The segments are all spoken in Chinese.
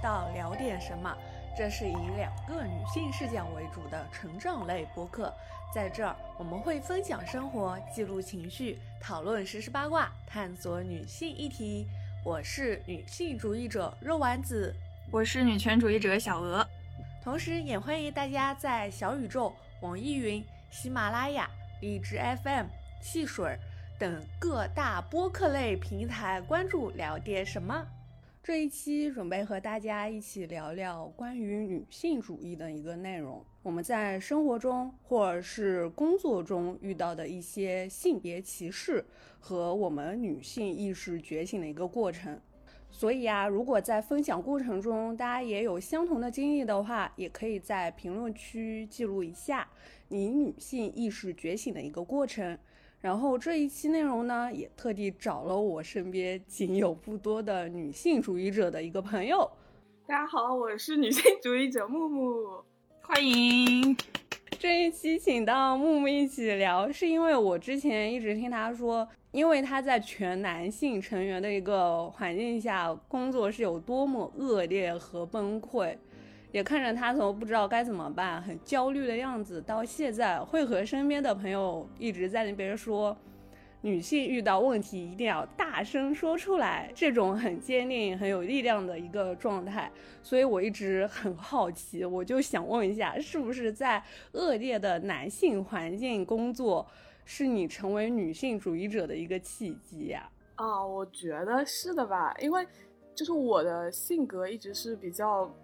到聊点什么，这是以两个女性视角为主的成长类播客。在这儿，我们会分享生活，记录情绪，讨论时事八卦，探索女性议题。我是女性主义者肉丸子，我是女权主义者小鹅。同时，也欢迎大家在小宇宙、网易云、喜马拉雅、荔枝 FM、汽水等各大播客类平台关注聊点什么。这一期准备和大家一起聊聊关于女性主义的一个内容，我们在生活中或者是工作中遇到的一些性别歧视和我们女性意识觉醒的一个过程。所以啊，如果在分享过程中大家也有相同的经历的话，也可以在评论区记录一下你女性意识觉醒的一个过程。然后这一期内容呢，也特地找了我身边仅有不多的女性主义者的一个朋友。大家好，我是女性主义者木木，欢迎。这一期请到木木一起聊，是因为我之前一直听他说，因为他在全男性成员的一个环境下工作是有多么恶劣和崩溃。也看着他从不知道该怎么办、很焦虑的样子，到现在会和身边的朋友一直在那边说，女性遇到问题一定要大声说出来，这种很坚定、很有力量的一个状态。所以我一直很好奇，我就想问一下，是不是在恶劣的男性环境工作，是你成为女性主义者的一个契机呀？啊，我觉得是的吧，因为就是我的性格一直是比较。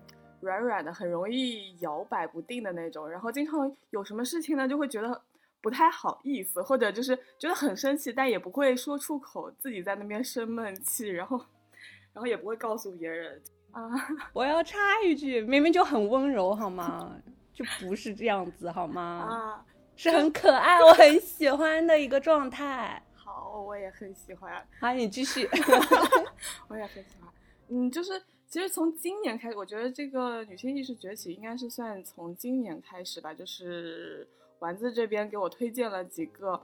软软的，很容易摇摆不定的那种，然后经常有什么事情呢，就会觉得不太好意思，或者就是觉得很生气，但也不会说出口，自己在那边生闷气，然后，然后也不会告诉别人啊。我要插一句，明明就很温柔，好吗？就不是这样子，好吗？啊，是很可爱，我很喜欢的一个状态。好，我也很喜欢。好，你继续。我也很喜欢。嗯，就是。其实从今年开始，我觉得这个女性意识崛起应该是算从今年开始吧。就是丸子这边给我推荐了几个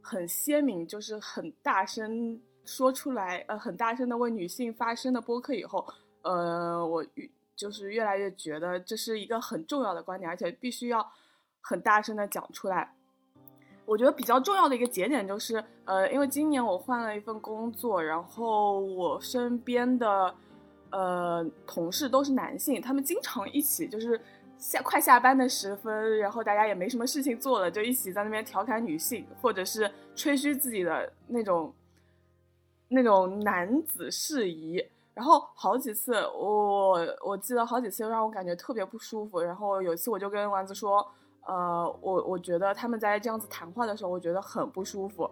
很鲜明，就是很大声说出来，呃，很大声的为女性发声的播客以后，呃，我就是越来越觉得这是一个很重要的观点，而且必须要很大声的讲出来。我觉得比较重要的一个节点就是，呃，因为今年我换了一份工作，然后我身边的。呃，同事都是男性，他们经常一起就是下快下班的时分，然后大家也没什么事情做了，就一起在那边调侃女性，或者是吹嘘自己的那种那种男子事宜。然后好几次，我我记得好几次让我感觉特别不舒服。然后有一次我就跟丸子说，呃，我我觉得他们在这样子谈话的时候，我觉得很不舒服。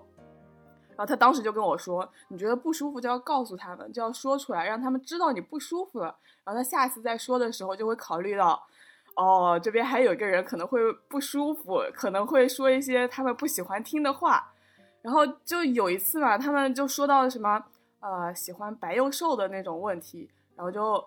然后他当时就跟我说：“你觉得不舒服就要告诉他们，就要说出来，让他们知道你不舒服了。然后他下次再说的时候就会考虑到，哦，这边还有一个人可能会不舒服，可能会说一些他们不喜欢听的话。然后就有一次嘛，他们就说到什么，呃，喜欢白又瘦的那种问题。然后就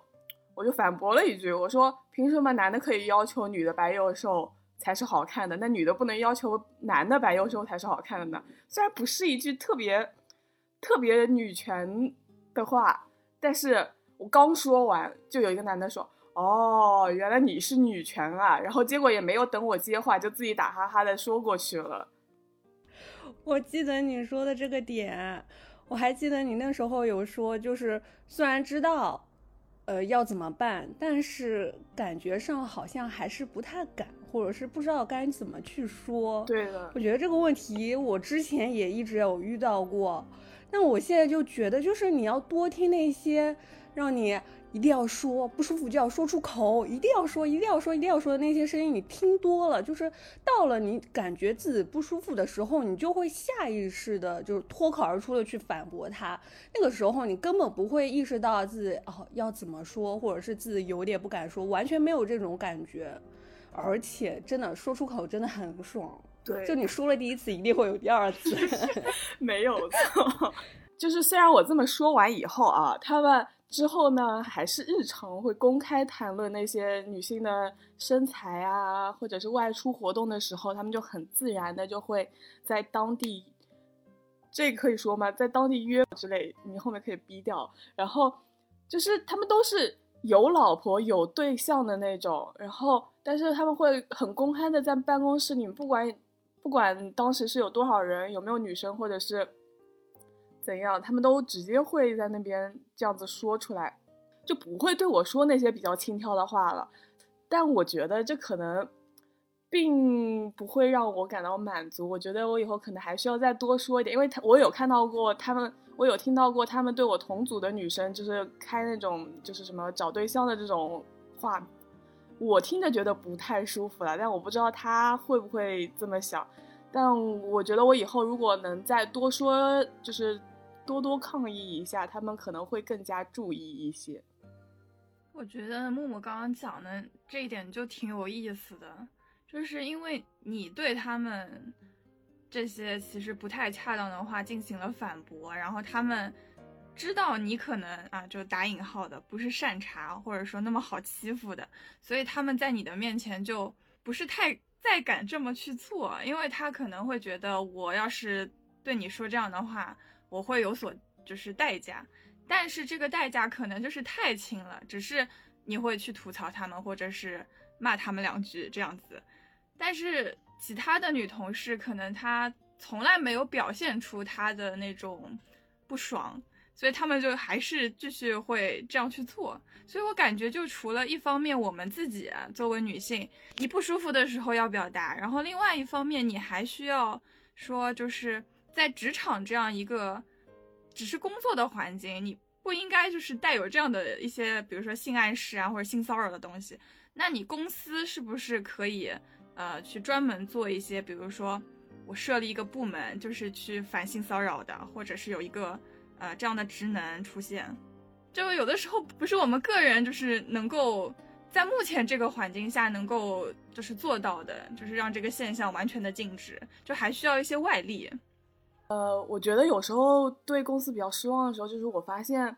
我就反驳了一句，我说：凭什么男的可以要求女的白又瘦？”才是好看的，那女的不能要求男的白幼瘦才是好看的呢？虽然不是一句特别特别女权的话，但是我刚说完，就有一个男的说：“哦，原来你是女权啊！”然后结果也没有等我接话，就自己打哈哈的说过去了。我记得你说的这个点，我还记得你那时候有说，就是虽然知道，呃，要怎么办，但是感觉上好像还是不太敢。或者是不知道该怎么去说，对的。我觉得这个问题我之前也一直有遇到过，但我现在就觉得，就是你要多听那些让你一定要说不舒服就要说出口，一定要说，一定要说，一定要说的那些声音，你听多了，就是到了你感觉自己不舒服的时候，你就会下意识的，就是脱口而出的去反驳他。那个时候你根本不会意识到自己哦要怎么说，或者是自己有点不敢说，完全没有这种感觉。而且真的说出口真的很爽，对，就你说了第一次，一定会有第二次，没有错。就是虽然我这么说完以后啊，他们之后呢，还是日常会公开谈论那些女性的身材啊，或者是外出活动的时候，他们就很自然的就会在当地，这可以说吗？在当地约之类，你后面可以逼掉。然后就是他们都是。有老婆有对象的那种，然后但是他们会很公开的在办公室里，不管不管当时是有多少人，有没有女生或者是怎样，他们都直接会在那边这样子说出来，就不会对我说那些比较轻佻的话了。但我觉得这可能并不会让我感到满足，我觉得我以后可能还需要再多说一点，因为他我有看到过他们。我有听到过他们对我同组的女生，就是开那种就是什么找对象的这种话，我听着觉得不太舒服了。但我不知道他会不会这么想。但我觉得我以后如果能再多说，就是多多抗议一下，他们可能会更加注意一些。我觉得木木刚刚讲的这一点就挺有意思的，就是因为你对他们。这些其实不太恰当的话进行了反驳，然后他们知道你可能啊，就打引号的不是善茬，或者说那么好欺负的，所以他们在你的面前就不是太再敢这么去做，因为他可能会觉得我要是对你说这样的话，我会有所就是代价，但是这个代价可能就是太轻了，只是你会去吐槽他们或者是骂他们两句这样子，但是。其他的女同事可能她从来没有表现出她的那种不爽，所以他们就还是继续会这样去做。所以我感觉，就除了一方面我们自己作为女性，你不舒服的时候要表达，然后另外一方面你还需要说，就是在职场这样一个只是工作的环境，你不应该就是带有这样的一些，比如说性暗示啊或者性骚扰的东西。那你公司是不是可以？呃，去专门做一些，比如说，我设立一个部门，就是去反性骚扰的，或者是有一个呃这样的职能出现。就有的时候不是我们个人就是能够在目前这个环境下能够就是做到的，就是让这个现象完全的禁止，就还需要一些外力。呃，我觉得有时候对公司比较失望的时候，就是我发现。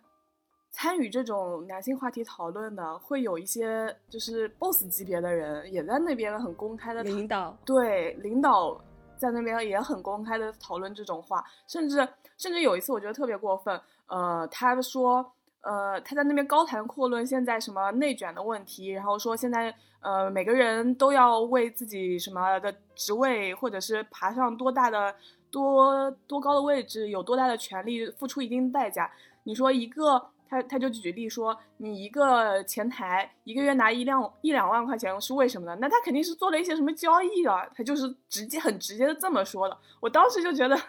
参与这种男性话题讨论的，会有一些就是 boss 级别的人也在那边很公开的领导，对领导在那边也很公开的讨论这种话，甚至甚至有一次我觉得特别过分，呃，他说，呃，他在那边高谈阔论现在什么内卷的问题，然后说现在呃每个人都要为自己什么的职位或者是爬上多大的多多高的位置，有多大的权利付出一定代价，你说一个。他他就举例说，你一个前台一个月拿一两一两万块钱是为什么呢？那他肯定是做了一些什么交易啊，他就是直接很直接的这么说的。我当时就觉得，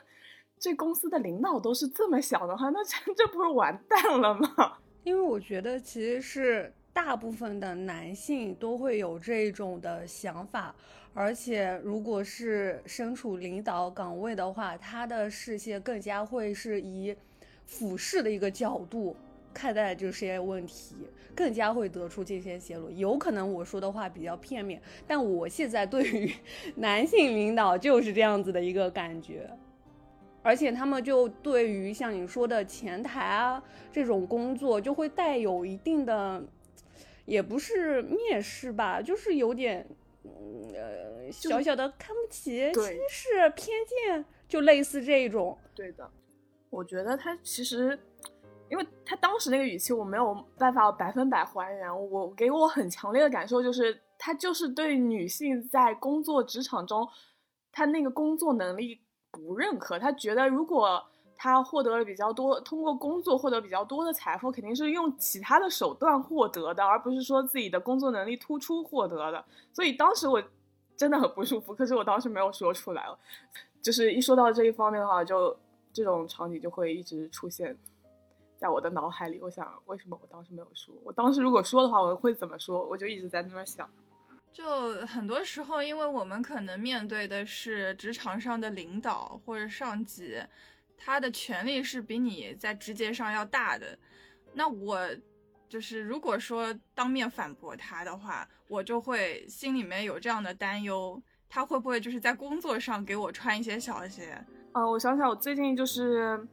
这公司的领导都是这么想的话，那这这不是完蛋了吗？因为我觉得其实是大部分的男性都会有这种的想法，而且如果是身处领导岗位的话，他的视线更加会是以俯视的一个角度。看待这些问题，更加会得出这些结论。有可能我说的话比较片面，但我现在对于 男性领导就是这样子的一个感觉，而且他们就对于像你说的前台啊这种工作，就会带有一定的，也不是蔑视吧，就是有点，呃，小小的看不起、轻视、偏见，就类似这种。对的，我觉得他其实。因为他当时那个语气，我没有办法百分百还原。我给我很强烈的感受就是，他就是对女性在工作职场中，他那个工作能力不认可。他觉得，如果他获得了比较多，通过工作获得比较多的财富，肯定是用其他的手段获得的，而不是说自己的工作能力突出获得的。所以当时我真的很不舒服，可是我当时没有说出来了。就是一说到这一方面的话，就这种场景就会一直出现。在我的脑海里，我想为什么我当时没有说？我当时如果说的话，我会怎么说？我就一直在那边想。就很多时候，因为我们可能面对的是职场上的领导或者上级，他的权力是比你在直接上要大的。那我就是如果说当面反驳他的话，我就会心里面有这样的担忧，他会不会就是在工作上给我穿一些小鞋？呃，我想想，我最近就是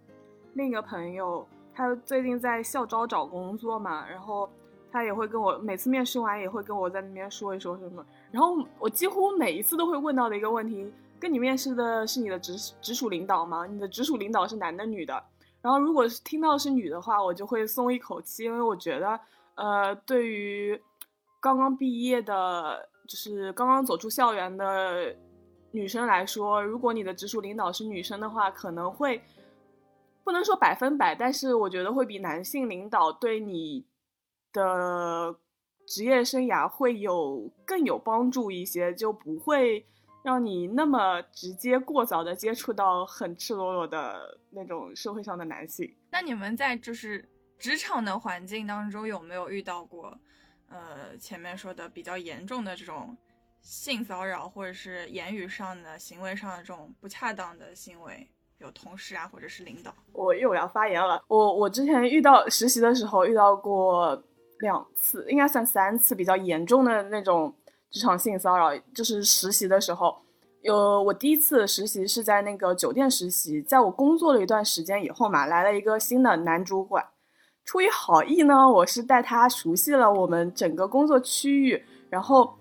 另一个朋友。他最近在校招找工作嘛，然后他也会跟我每次面试完也会跟我在那边说一说什么，然后我几乎每一次都会问到的一个问题，跟你面试的是你的直直属领导吗？你的直属领导是男的女的？然后如果是听到是女的话，我就会松一口气，因为我觉得，呃，对于刚刚毕业的，就是刚刚走出校园的女生来说，如果你的直属领导是女生的话，可能会不能说百分百，但是我觉得会比男性领导对你的职业生涯会有更有帮助一些，就不会让你那么直接过早的接触到很赤裸裸的那种社会上的男性。那你们在就是职场的环境当中有没有遇到过，呃，前面说的比较严重的这种性骚扰，或者是言语上的、行为上的这种不恰当的行为？有同事啊，或者是领导？我又要发言了。我我之前遇到实习的时候遇到过两次，应该算三次比较严重的那种职场性骚扰，就是实习的时候。有我第一次实习是在那个酒店实习，在我工作了一段时间以后嘛，来了一个新的男主管。出于好意呢，我是带他熟悉了我们整个工作区域，然后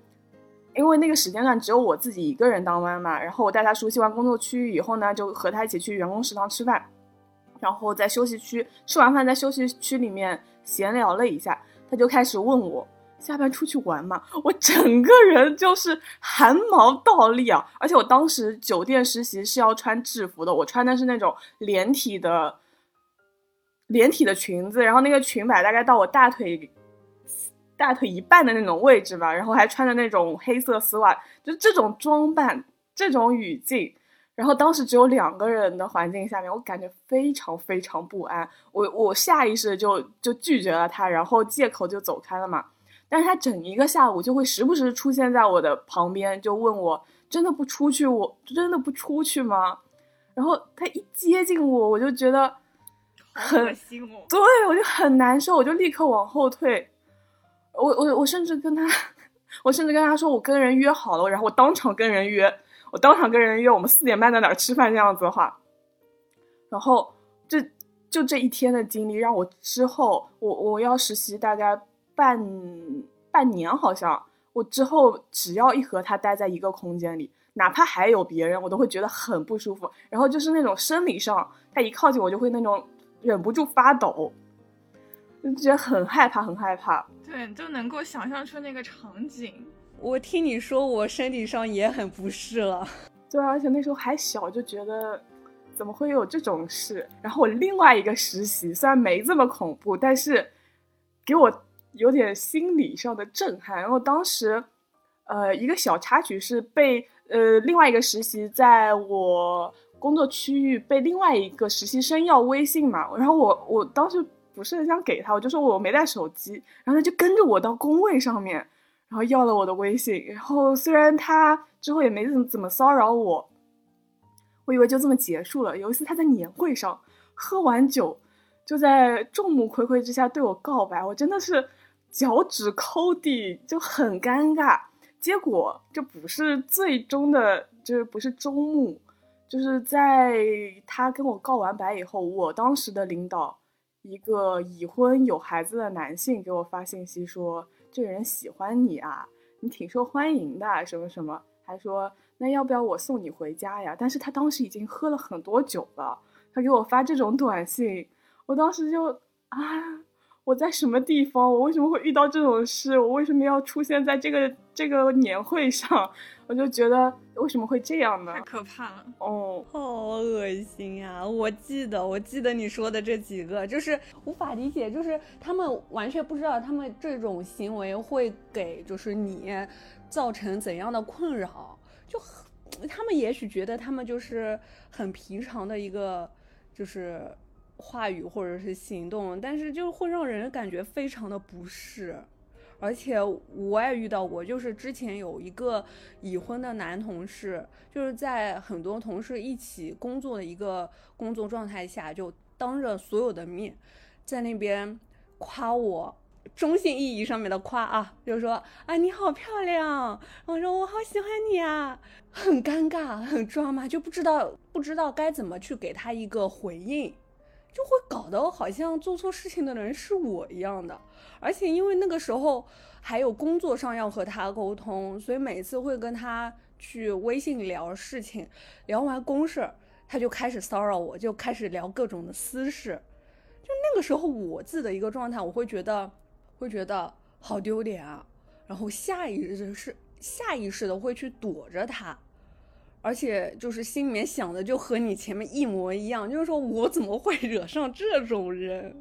因为那个时间段只有我自己一个人当班嘛，然后我带他熟悉完工作区域以后呢，就和他一起去员工食堂吃饭，然后在休息区吃完饭，在休息区里面闲聊了一下，他就开始问我。下班出去玩嘛，我整个人就是汗毛倒立啊！而且我当时酒店实习是要穿制服的，我穿的是那种连体的连体的裙子，然后那个裙摆大概到我大腿大腿一半的那种位置吧，然后还穿着那种黑色丝袜，就这种装扮、这种语境，然后当时只有两个人的环境下面，我感觉非常非常不安，我我下意识就就拒绝了他，然后借口就走开了嘛。但是他整一个下午就会时不时出现在我的旁边，就问我真的不出去，我真的不出去吗？然后他一接近我，我就觉得很恶心哦，对我就很难受，我就立刻往后退。我我我甚至跟他，我甚至跟他说我跟人约好了，然后我当场跟人约，我当场跟人约，我们四点半在哪儿吃饭这样子的话。然后这就这一天的经历让我之后我我要实习大概。半半年好像，我之后只要一和他待在一个空间里，哪怕还有别人，我都会觉得很不舒服。然后就是那种生理上，他一靠近我就会那种忍不住发抖，就觉得很害怕，很害怕。对，就能够想象出那个场景。我听你说，我身体上也很不适了。对，而且那时候还小，就觉得怎么会有这种事？然后我另外一个实习虽然没这么恐怖，但是给我。有点心理上的震撼，然后当时，呃，一个小插曲是被呃另外一个实习在我工作区域被另外一个实习生要微信嘛，然后我我当时不是很想给他，我就说我没带手机，然后他就跟着我到工位上面，然后要了我的微信，然后虽然他之后也没怎么怎么骚扰我，我以为就这么结束了。有一次他在年会上喝完酒，就在众目睽睽之下对我告白，我真的是。脚趾抠地就很尴尬，结果这不是最终的，就是不是终幕，就是在他跟我告完白以后，我当时的领导，一个已婚有孩子的男性给我发信息说，这个人喜欢你啊，你挺受欢迎的，什么什么，还说那要不要我送你回家呀？但是他当时已经喝了很多酒了，他给我发这种短信，我当时就啊。我在什么地方？我为什么会遇到这种事？我为什么要出现在这个这个年会上？我就觉得为什么会这样呢？太可怕了！哦，好恶心啊！我记得，我记得你说的这几个，就是无法理解，就是他们完全不知道他们这种行为会给就是你造成怎样的困扰。就他们也许觉得他们就是很平常的一个，就是。话语或者是行动，但是就会让人感觉非常的不适，而且我也遇到过，就是之前有一个已婚的男同事，就是在很多同事一起工作的一个工作状态下，就当着所有的面，在那边夸我，中性意义上面的夸啊，就是说啊你好漂亮，我说我好喜欢你啊，很尴尬，很抓马，就不知道不知道该怎么去给他一个回应。就会搞得好像做错事情的人是我一样的，而且因为那个时候还有工作上要和他沟通，所以每次会跟他去微信聊事情，聊完公事，他就开始骚扰我，就开始聊各种的私事。就那个时候我自己的一个状态，我会觉得，会觉得好丢脸啊，然后下意识是下意识的会去躲着他，而且就是心里面想的就和你前面一模一样，就是说我怎么会惹上这种人，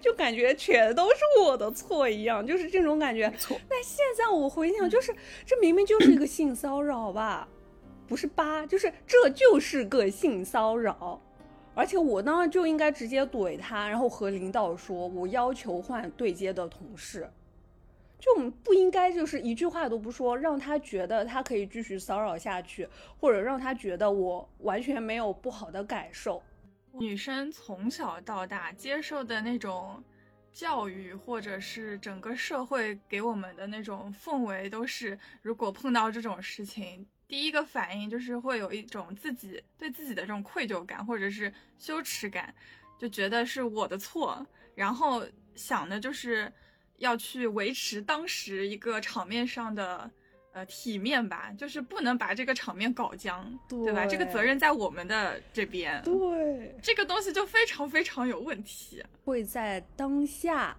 就感觉全都是我的错一样，就是这种感觉。错。但现在我回想，就是这明明就是一个性骚扰吧，不是吧？就是这就是个性骚扰。而且我当时就应该直接怼他，然后和领导说，我要求换对接的同事，就不应该就是一句话都不说，让他觉得他可以继续骚扰下去，或者让他觉得我完全没有不好的感受。女生从小到大接受的那种教育，或者是整个社会给我们的那种氛围，都是如果碰到这种事情。第一个反应就是会有一种自己对自己的这种愧疚感，或者是羞耻感，就觉得是我的错，然后想的就是要去维持当时一个场面上的呃体面吧，就是不能把这个场面搞僵，对吧？这个责任在我们的这边，对，这个东西就非常非常有问题，会在当下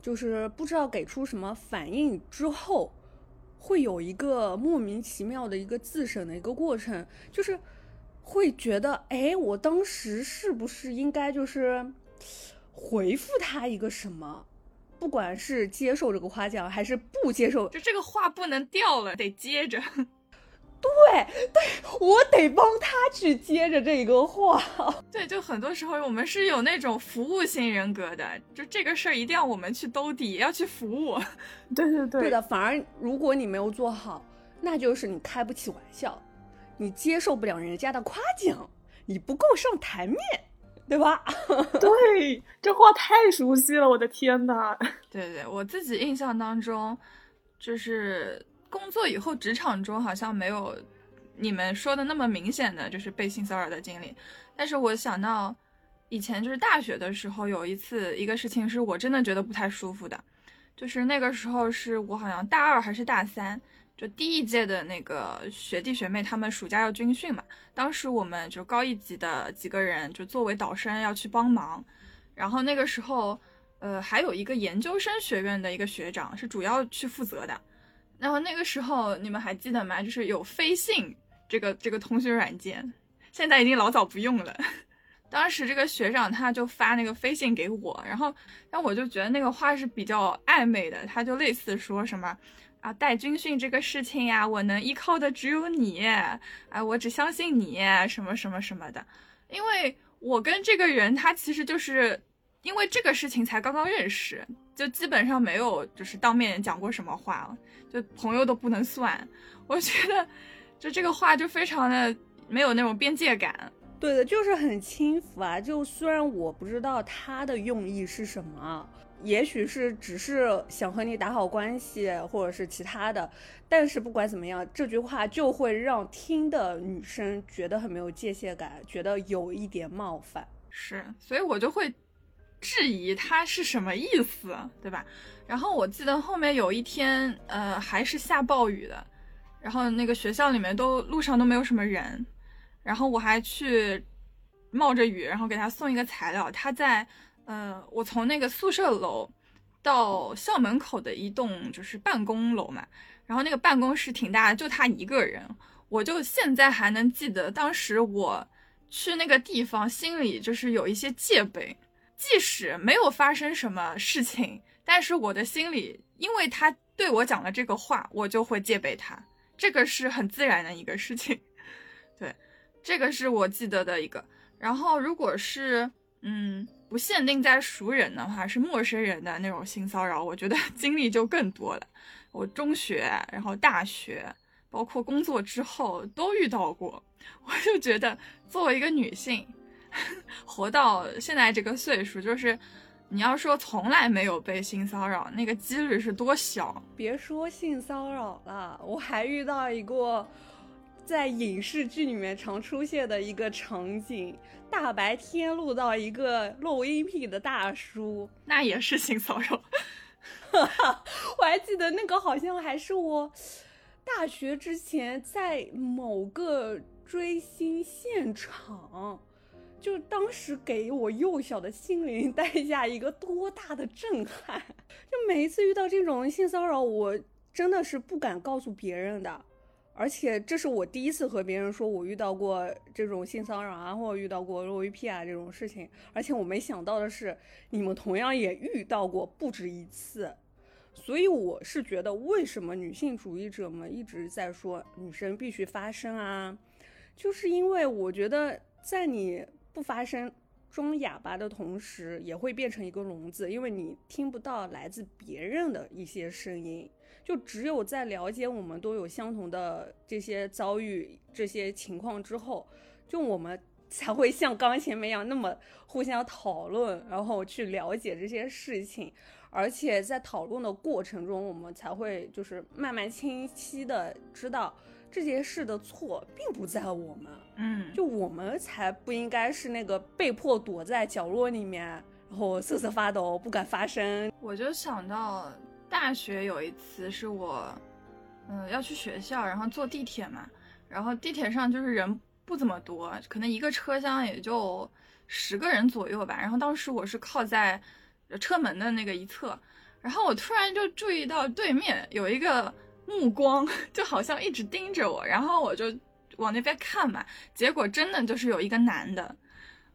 就是不知道给出什么反应之后。会有一个莫名其妙的一个自省的一个过程，就是会觉得，哎，我当时是不是应该就是回复他一个什么？不管是接受这个夸奖还是不接受，就这个话不能掉了，得接着。对对，我得帮他去接着这个话。对，就很多时候我们是有那种服务型人格的，就这个事儿一定要我们去兜底，要去服务。对对对，对的。反而如果你没有做好，那就是你开不起玩笑，你接受不了人家的夸奖，你不够上台面，对吧？对，这话太熟悉了，我的天呐。对对，我自己印象当中，就是。工作以后，职场中好像没有你们说的那么明显的就是被性骚扰的经历。但是我想到以前就是大学的时候，有一次一个事情是我真的觉得不太舒服的，就是那个时候是我好像大二还是大三，就第一届的那个学弟学妹他们暑假要军训嘛，当时我们就高一级的几个人就作为导生要去帮忙，然后那个时候呃还有一个研究生学院的一个学长是主要去负责的。然后那个时候你们还记得吗？就是有飞信这个这个通讯软件，现在已经老早不用了。当时这个学长他就发那个飞信给我，然后，然后我就觉得那个话是比较暧昧的，他就类似说什么啊带军训这个事情呀，我能依靠的只有你，哎，我只相信你，什么什么什么的。因为我跟这个人他其实就是因为这个事情才刚刚认识，就基本上没有就是当面讲过什么话了。就朋友都不能算，我觉得，就这个话就非常的没有那种边界感。对的，就是很轻浮啊。就虽然我不知道他的用意是什么，也许是只是想和你打好关系，或者是其他的，但是不管怎么样，这句话就会让听的女生觉得很没有界限感，觉得有一点冒犯。是，所以我就会质疑他是什么意思，对吧？然后我记得后面有一天，呃，还是下暴雨的，然后那个学校里面都路上都没有什么人，然后我还去冒着雨，然后给他送一个材料。他在，呃，我从那个宿舍楼到校门口的一栋就是办公楼嘛，然后那个办公室挺大的，就他一个人。我就现在还能记得，当时我去那个地方，心里就是有一些戒备，即使没有发生什么事情。但是我的心里，因为他对我讲了这个话，我就会戒备他，这个是很自然的一个事情。对，这个是我记得的一个。然后，如果是嗯不限定在熟人的话，是陌生人的那种性骚扰，我觉得 经历就更多了。我中学，然后大学，包括工作之后都遇到过。我就觉得，作为一个女性，活到现在这个岁数，就是。你要说从来没有被性骚扰，那个几率是多小？别说性骚扰了，我还遇到一个在影视剧里面常出现的一个场景：大白天录到一个录音癖的大叔，那也是性骚扰。我还记得那个好像还是我大学之前在某个追星现场。就当时给我幼小的心灵带下一个多大的震撼！就每一次遇到这种性骚扰，我真的是不敢告诉别人的。而且这是我第一次和别人说我遇到过这种性骚扰啊，或者遇到过露 VP 啊这种事情。而且我没想到的是，你们同样也遇到过不止一次。所以我是觉得，为什么女性主义者们一直在说女生必须发声啊？就是因为我觉得，在你不发声、装哑巴的同时，也会变成一个聋子，因为你听不到来自别人的一些声音。就只有在了解我们都有相同的这些遭遇、这些情况之后，就我们 才会像刚前面一样那么互相讨论，然后去了解这些事情。而且在讨论的过程中，我们才会就是慢慢清晰的知道这件事的错并不在我们，嗯，就我们才不应该是那个被迫躲在角落里面，然后瑟瑟发抖不敢发声。我就想到。大学有一次是我，嗯，要去学校，然后坐地铁嘛，然后地铁上就是人不怎么多，可能一个车厢也就十个人左右吧。然后当时我是靠在车门的那个一侧，然后我突然就注意到对面有一个目光，就好像一直盯着我，然后我就往那边看嘛，结果真的就是有一个男的，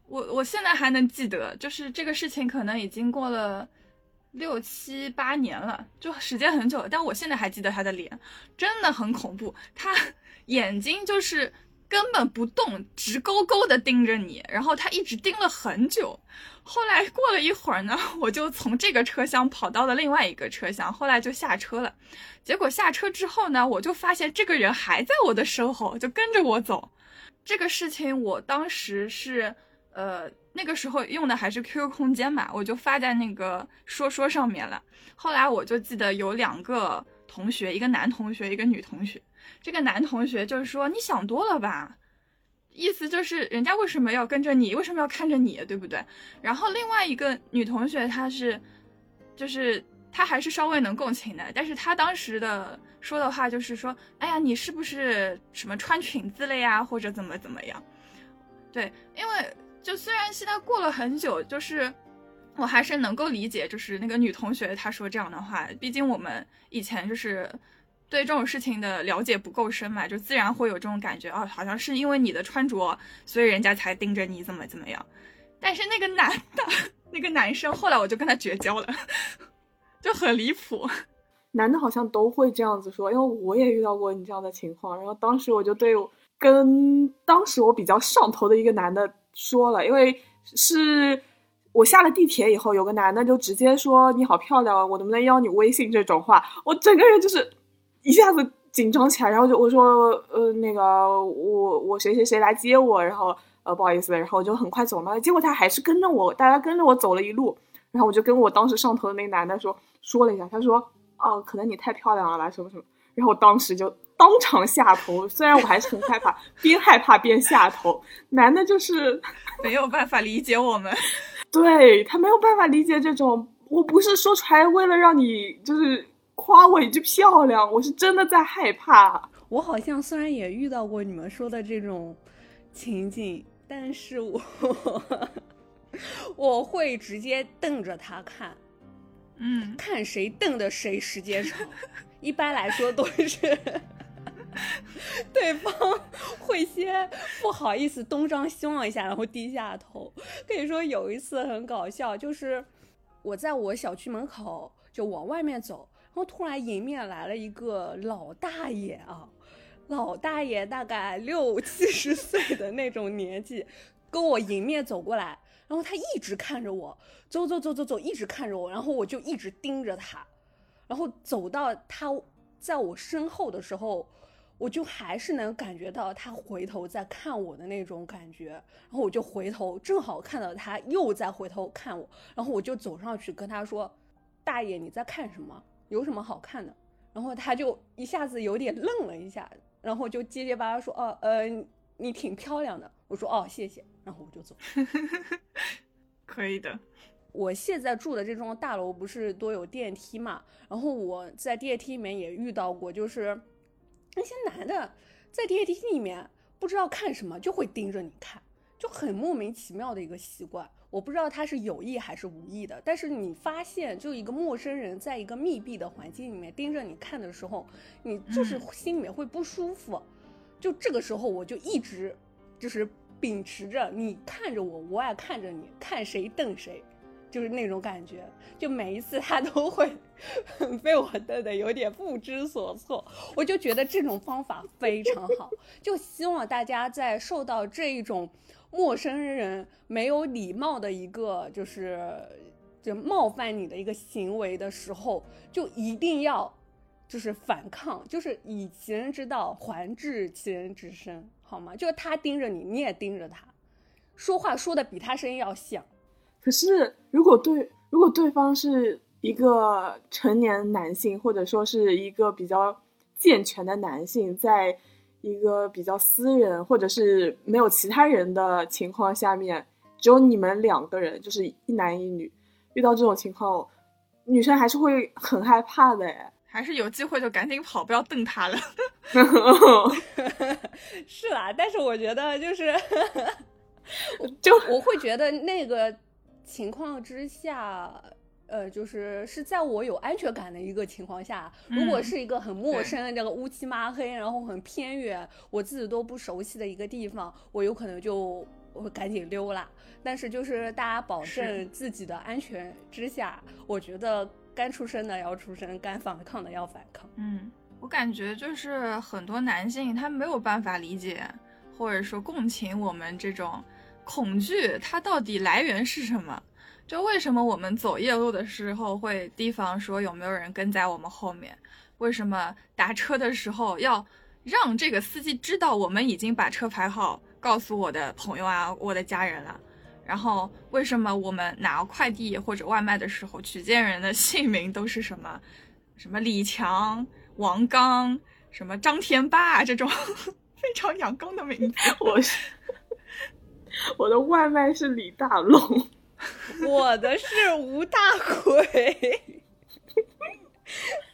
我我现在还能记得，就是这个事情可能已经过了。六七八年了，就时间很久了，但我现在还记得他的脸，真的很恐怖。他 眼睛就是根本不动，直勾勾的盯着你，然后他一直盯了很久。后来过了一会儿呢，我就从这个车厢跑到了另外一个车厢，后来就下车了。结果下车之后呢，我就发现这个人还在我的身后，就跟着我走。这个事情我当时是，呃。那个时候用的还是 QQ 空间嘛，我就发在那个说说上面了。后来我就记得有两个同学，一个男同学，一个女同学。这个男同学就是说你想多了吧，意思就是人家为什么要跟着你，为什么要看着你，对不对？然后另外一个女同学，她是，就是她还是稍微能共情的，但是她当时的说的话就是说，哎呀，你是不是什么穿裙子了呀，或者怎么怎么样？对，因为。就虽然现在过了很久，就是我还是能够理解，就是那个女同学她说这样的话。毕竟我们以前就是对这种事情的了解不够深嘛，就自然会有这种感觉哦，好像是因为你的穿着，所以人家才盯着你怎么怎么样。但是那个男的，那个男生，后来我就跟他绝交了，就很离谱。男的好像都会这样子说，因为我也遇到过你这样的情况。然后当时我就对跟当时我比较上头的一个男的。说了，因为是我下了地铁以后，有个男的就直接说你好漂亮，我能不能要你微信？这种话，我整个人就是一下子紧张起来，然后就我说呃那个我我谁谁谁来接我，然后呃不好意思，然后我就很快走了，结果他还是跟着我，大家跟着我走了一路，然后我就跟我当时上头的那个男的说说了一下，他说哦可能你太漂亮了吧什么什么，然后我当时就。当场下头，虽然我还是很害怕，边害怕边下头。男的就是没有办法理解我们，对他没有办法理解这种。我不是说出来为了让你就是夸我一句漂亮，我是真的在害怕。我好像虽然也遇到过你们说的这种情景，但是我我会直接瞪着他看，嗯，看谁瞪的谁时间长。一般来说都是。对方会先不好意思东张西望一下，然后低下头。跟你说有一次很搞笑，就是我在我小区门口就往外面走，然后突然迎面来了一个老大爷啊，老大爷大概 六七十岁的那种年纪，跟我迎面走过来，然后他一直看着我，走走走走走，一直看着我，然后我就一直盯着他，然后走到他在我身后的时候。我就还是能感觉到他回头在看我的那种感觉，然后我就回头，正好看到他又在回头看我，然后我就走上去跟他说：“大爷，你在看什么？有什么好看的？”然后他就一下子有点愣了一下，然后就结结巴巴说：“哦，呃，你挺漂亮的。”我说：“哦，谢谢。”然后我就走。可以的。我现在住的这幢大楼不是都有电梯嘛？然后我在电梯里面也遇到过，就是。那些男的在电梯里面不知道看什么，就会盯着你看，就很莫名其妙的一个习惯。我不知道他是有意还是无意的，但是你发现，就一个陌生人在一个密闭的环境里面盯着你看的时候，你就是心里面会不舒服。就这个时候，我就一直就是秉持着你看着我，我也看着你，看谁瞪谁，就是那种感觉。就每一次他都会被我瞪得有点不知所措，我就觉得这种方法非常好。就希望大家在受到这一种。陌生人没有礼貌的一个就是就冒犯你的一个行为的时候，就一定要就是反抗，就是以其人之道还治其人之身，好吗？就是他盯着你，你也盯着他，说话说的比他声音要响。可是如果对如果对方是一个成年男性，或者说是一个比较健全的男性，在。一个比较私人，或者是没有其他人的情况下面，只有你们两个人，就是一男一女，遇到这种情况，女生还是会很害怕的哎，还是有机会就赶紧跑，不要瞪他了。是啦，但是我觉得就是，就我会觉得那个情况之下。呃，就是是在我有安全感的一个情况下，如果是一个很陌生的、这个乌漆麻黑，然后很偏远，我自己都不熟悉的一个地方，我有可能就会赶紧溜了。但是就是大家保证自己的安全之下，我觉得该出声的要出声，该反抗的要反抗。嗯，我感觉就是很多男性他没有办法理解或者说共情我们这种恐惧，它到底来源是什么。就为什么我们走夜路的时候会提防说有没有人跟在我们后面？为什么打车的时候要让这个司机知道我们已经把车牌号告诉我的朋友啊、我的家人了？然后为什么我们拿快递或者外卖的时候取件人的姓名都是什么什么李强、王刚、什么张天霸这种 非常阳刚的名字？我是我的外卖是李大龙。我的是吴大奎，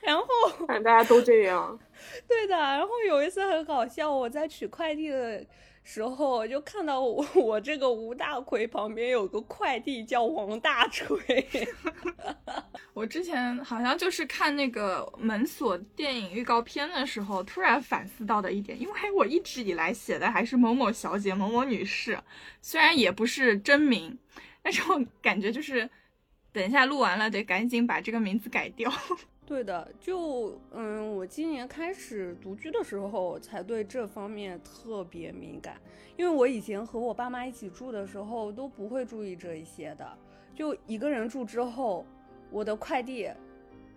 然后反正大家都这样，对的。然后有一次很搞笑，我在取快递的时候，我就看到我 我这个吴大奎旁边有个快递叫王大锤。我之前好像就是看那个门锁电影预告片的时候，突然反思到的一点，因为我一直以来写的还是某某小姐、某某女士，虽然也不是真名。但是我感觉就是，等一下录完了得赶紧把这个名字改掉。对的，就嗯，我今年开始独居的时候才对这方面特别敏感，因为我以前和我爸妈一起住的时候都不会注意这一些的。就一个人住之后，我的快递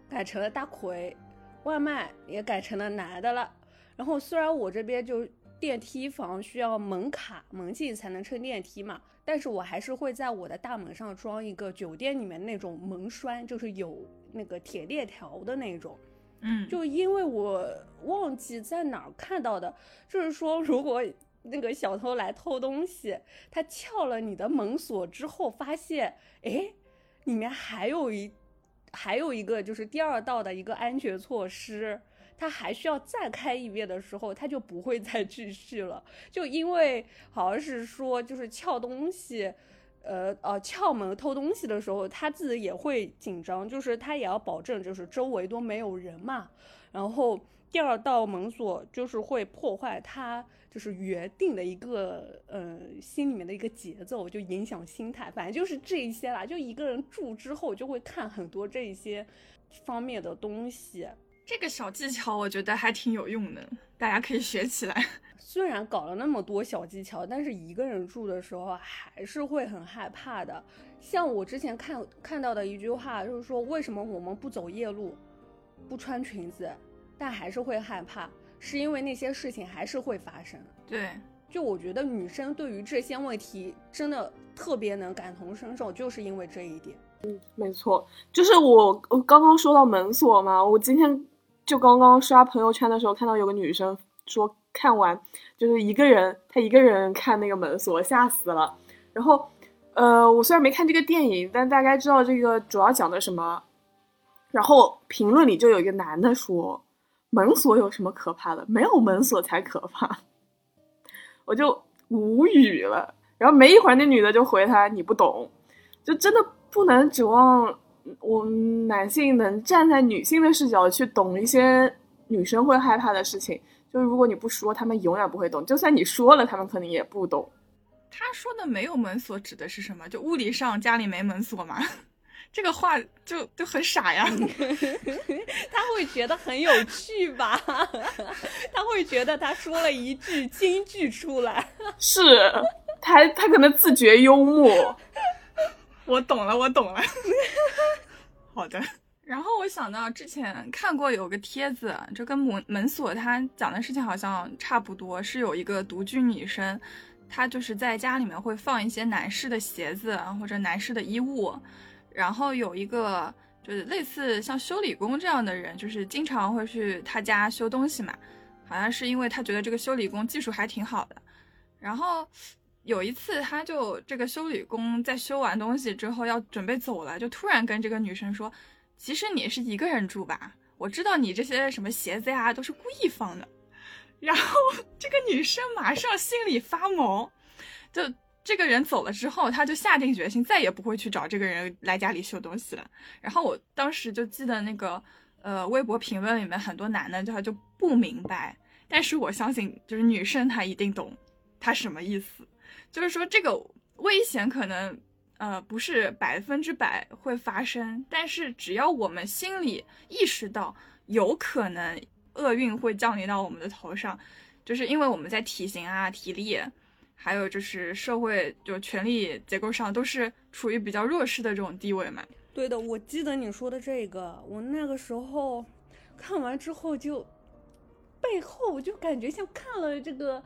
改成了大奎，外卖也改成了男的了。然后虽然我这边就电梯房需要门卡门禁才能乘电梯嘛。但是我还是会在我的大门上装一个酒店里面那种门栓，就是有那个铁链条的那种。嗯，就因为我忘记在哪儿看到的，就是说如果那个小偷来偷东西，他撬了你的门锁之后，发现哎，里面还有一还有一个就是第二道的一个安全措施。他还需要再开一遍的时候，他就不会再继续了。就因为好像是说，就是撬东西，呃呃，撬门偷东西的时候，他自己也会紧张，就是他也要保证，就是周围都没有人嘛。然后第二道门锁就是会破坏他就是原定的一个呃心里面的一个节奏，就影响心态。反正就是这一些啦。就一个人住之后，就会看很多这一些方面的东西。这个小技巧我觉得还挺有用的，大家可以学起来。虽然搞了那么多小技巧，但是一个人住的时候还是会很害怕的。像我之前看看到的一句话，就是说为什么我们不走夜路，不穿裙子，但还是会害怕，是因为那些事情还是会发生。对，就我觉得女生对于这些问题真的特别能感同身受，就是因为这一点。嗯，没错，就是我我刚刚说到门锁嘛，我今天。就刚刚刷朋友圈的时候，看到有个女生说看完就是一个人，她一个人看那个门锁，吓死了。然后，呃，我虽然没看这个电影，但大概知道这个主要讲的什么。然后评论里就有一个男的说：“门锁有什么可怕的？没有门锁才可怕。”我就无语了。然后没一会儿那女的就回他你不懂，就真的不能指望我们男性能站在女性的视角去懂一些女生会害怕的事情。就是如果你不说，他们永远不会懂；就算你说了，他们可能也不懂。他说的没有门锁指的是什么？就物理上家里没门锁吗？这个话就就很傻呀。他会觉得很有趣吧？他会觉得他说了一句金句出来。是他，他可能自觉幽默。我懂了，我懂了。好的。然后我想到之前看过有个帖子，就跟门门锁他讲的事情好像差不多，是有一个独居女生。她就是在家里面会放一些男士的鞋子或者男士的衣物，然后有一个就是类似像修理工这样的人，就是经常会去他家修东西嘛，好像是因为他觉得这个修理工技术还挺好的。然后有一次，他就这个修理工在修完东西之后要准备走了，就突然跟这个女生说：“其实你是一个人住吧？我知道你这些什么鞋子呀都是故意放的。”然后 这个女生马上心里发毛，就这个人走了之后，她就下定决心再也不会去找这个人来家里修东西了。然后我当时就记得那个呃微博评论里面很多男的就他就不明白，但是我相信就是女生她一定懂，她什么意思？就是说这个危险可能呃不是百分之百会发生，但是只要我们心里意识到有可能。厄运会降临到我们的头上，就是因为我们在体型啊、体力，还有就是社会就权力结构上都是处于比较弱势的这种地位嘛。对的，我记得你说的这个，我那个时候看完之后就背后我就感觉像看了这个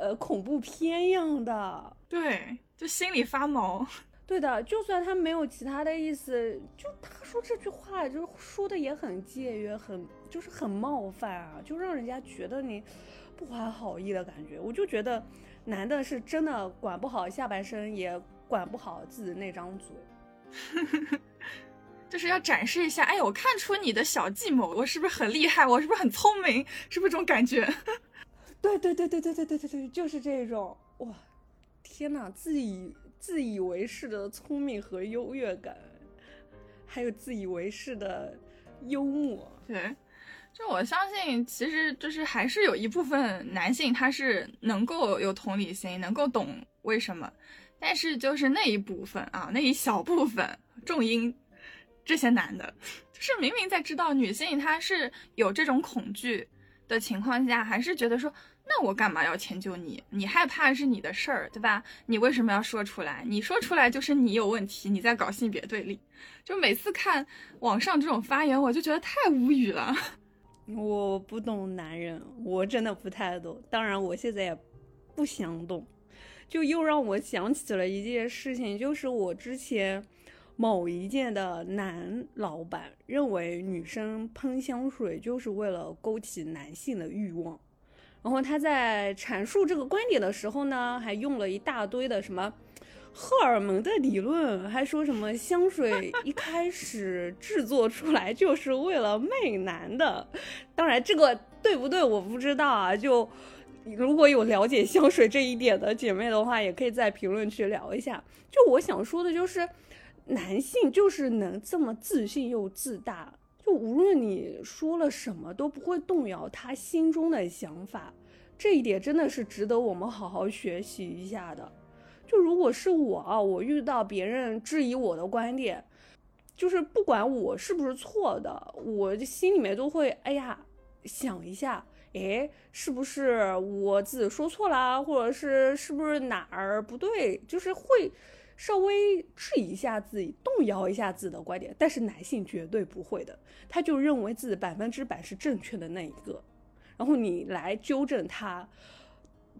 呃恐怖片一样的，对，就心里发毛。对的，就算他没有其他的意思，就他说这句话，就是说的也很节约，很就是很冒犯啊，就让人家觉得你不怀好意的感觉。我就觉得男的是真的管不好下半身，也管不好自己那张嘴，就是要展示一下，哎，我看出你的小计谋，我是不是很厉害？我是不是很聪明？是不是这种感觉？对对对对对对对对对，就是这种。哇，天哪，自以。自以为是的聪明和优越感，还有自以为是的幽默。对，就我相信，其实就是还是有一部分男性他是能够有同理心，能够懂为什么。但是就是那一部分啊，那一小部分重音，这些男的，就是明明在知道女性她是有这种恐惧的情况下，还是觉得说。那我干嘛要迁就你？你害怕是你的事儿，对吧？你为什么要说出来？你说出来就是你有问题，你在搞性别对立。就每次看网上这种发言，我就觉得太无语了。我不懂男人，我真的不太懂。当然，我现在也不想懂。就又让我想起了一件事情，就是我之前某一件的男老板认为女生喷香水就是为了勾起男性的欲望。然后他在阐述这个观点的时候呢，还用了一大堆的什么荷尔蒙的理论，还说什么香水 一开始制作出来就是为了媚男的。当然，这个对不对我不知道啊。就如果有了解香水这一点的姐妹的话，也可以在评论区聊一下。就我想说的就是，男性就是能这么自信又自大。就无论你说了什么，都不会动摇他心中的想法，这一点真的是值得我们好好学习一下的。就如果是我啊，我遇到别人质疑我的观点，就是不管我是不是错的，我心里面都会哎呀想一下，哎，是不是我自己说错了，或者是是不是哪儿不对，就是会。稍微质疑一下自己，动摇一下自己的观点，但是男性绝对不会的，他就认为自己百分之百是正确的那一个，然后你来纠正他，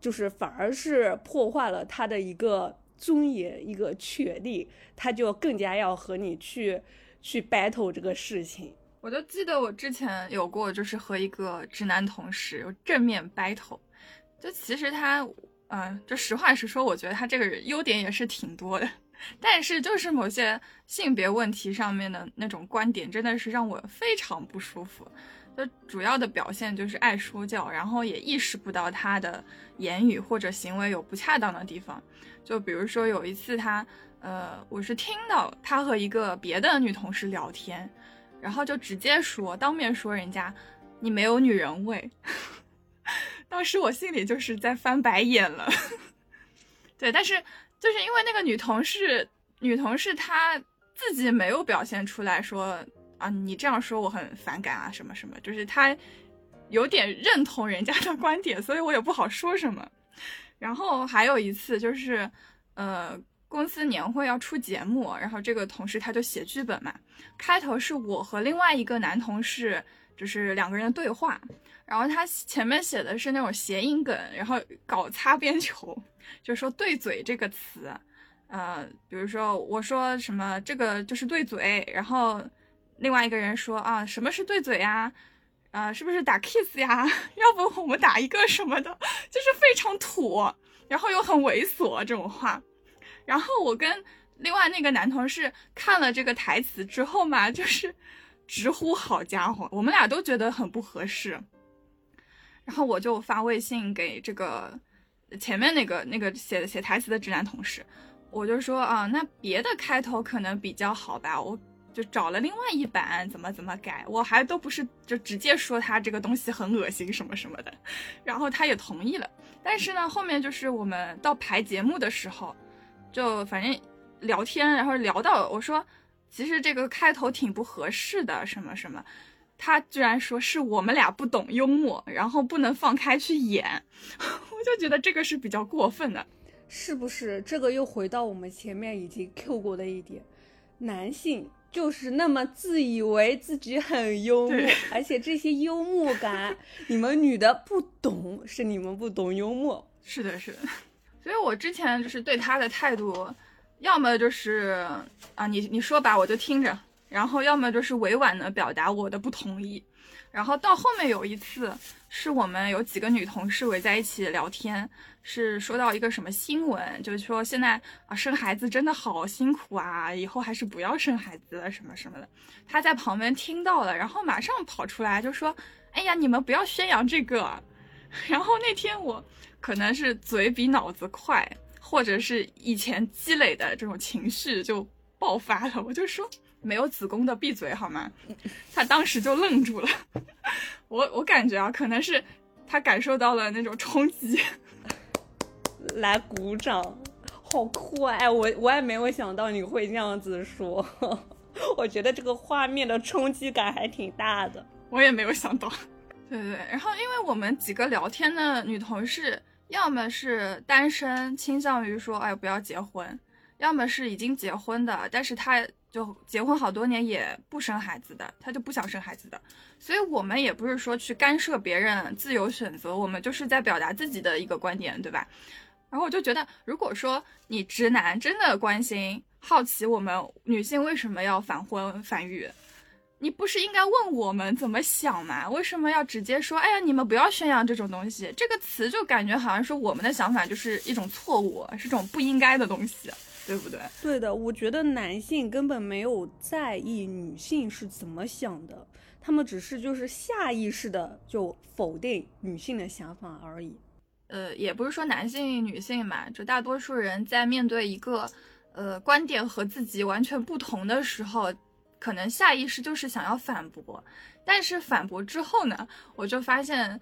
就是反而是破坏了他的一个尊严、一个权利，他就更加要和你去去 battle 这个事情。我就记得我之前有过，就是和一个直男同事有正面 battle，就其实他。嗯，就实话实说，我觉得他这个人优点也是挺多的，但是就是某些性别问题上面的那种观点，真的是让我非常不舒服。就主要的表现就是爱说教，然后也意识不到他的言语或者行为有不恰当的地方。就比如说有一次他，呃，我是听到他和一个别的女同事聊天，然后就直接说，当面说人家你没有女人味。当时我心里就是在翻白眼了。对，但是就是因为那个女同事，女同事她自己没有表现出来说。啊，你这样说我很反感啊，什么什么，就是她有点认同人家的观点，所以我也不好说什么。然后还有一次就是，呃，公司年会要出节目，然后这个同事他就写剧本嘛，开头是我和另外一个男同事就是两个人的对话，然后他前面写的是那种谐音梗，然后搞擦边球，就说对嘴这个词，呃，比如说我说什么这个就是对嘴，然后。另外一个人说啊，什么是对嘴呀？啊，是不是打 kiss 呀？要不我们打一个什么的，就是非常土，然后又很猥琐这种话。然后我跟另外那个男同事看了这个台词之后嘛，就是直呼好家伙，我们俩都觉得很不合适。然后我就发微信给这个前面那个那个写写台词的直男同事，我就说啊，那别的开头可能比较好吧，我。就找了另外一版，怎么怎么改，我还都不是就直接说他这个东西很恶心什么什么的，然后他也同意了。但是呢，后面就是我们到排节目的时候，就反正聊天，然后聊到我说，其实这个开头挺不合适的，什么什么，他居然说是我们俩不懂幽默，然后不能放开去演，我就觉得这个是比较过分的，是不是？这个又回到我们前面已经 Q 过的一点，男性。就是那么自以为自己很幽默，而且这些幽默感你们女的不懂，是你们不懂幽默。是的，是的。所以我之前就是对他的态度，要么就是啊，你你说吧，我就听着；然后要么就是委婉的表达我的不同意。然后到后面有一次，是我们有几个女同事围在一起聊天。是说到一个什么新闻，就是说现在啊生孩子真的好辛苦啊，以后还是不要生孩子了什么什么的。他在旁边听到了，然后马上跑出来就说：“哎呀，你们不要宣扬这个。”然后那天我可能是嘴比脑子快，或者是以前积累的这种情绪就爆发了，我就说：“没有子宫的闭嘴好吗？”他当时就愣住了。我我感觉啊，可能是他感受到了那种冲击。来鼓掌，好酷啊！哎，我我也没有想到你会这样子说，我觉得这个画面的冲击感还挺大的。我也没有想到，对对对。然后，因为我们几个聊天的女同事，要么是单身，倾向于说哎不要结婚；要么是已经结婚的，但是她就结婚好多年也不生孩子的，她就不想生孩子的。所以我们也不是说去干涉别人自由选择，我们就是在表达自己的一个观点，对吧？然后我就觉得，如果说你直男真的关心、好奇我们女性为什么要反婚反育，你不是应该问我们怎么想吗？为什么要直接说，哎呀，你们不要宣扬这种东西？这个词就感觉好像说我们的想法就是一种错误，是种不应该的东西，对不对？对的，我觉得男性根本没有在意女性是怎么想的，他们只是就是下意识的就否定女性的想法而已。呃，也不是说男性、女性嘛，就大多数人在面对一个，呃，观点和自己完全不同的时候，可能下意识就是想要反驳。但是反驳之后呢，我就发现，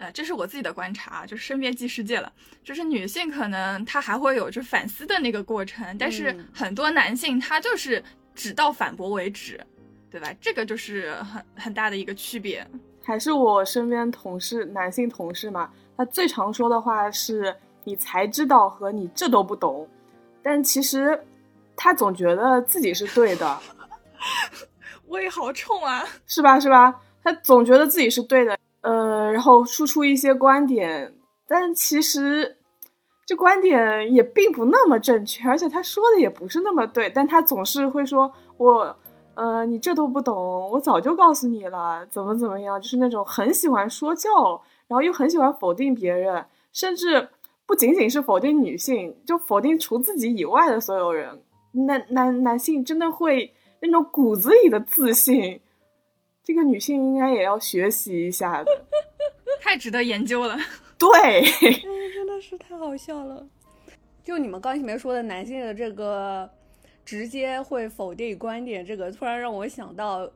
呃，这是我自己的观察，就是身边即世界了。就是女性可能她还会有着反思的那个过程，但是很多男性他就是只到反驳为止，对吧？这个就是很很大的一个区别。还是我身边同事，男性同事嘛。他最常说的话是“你才知道”和“你这都不懂”，但其实他总觉得自己是对的，胃好冲啊，是吧？是吧？他总觉得自己是对的，呃，然后输出一些观点，但其实这观点也并不那么正确，而且他说的也不是那么对，但他总是会说“我，呃，你这都不懂，我早就告诉你了，怎么怎么样”，就是那种很喜欢说教。然后又很喜欢否定别人，甚至不仅仅是否定女性，就否定除自己以外的所有人。男男男性真的会那种骨子里的自信，这个女性应该也要学习一下的，太值得研究了。对，真的是太好笑了。就你们刚前面说的男性的这个直接会否定观点，这个突然让我想到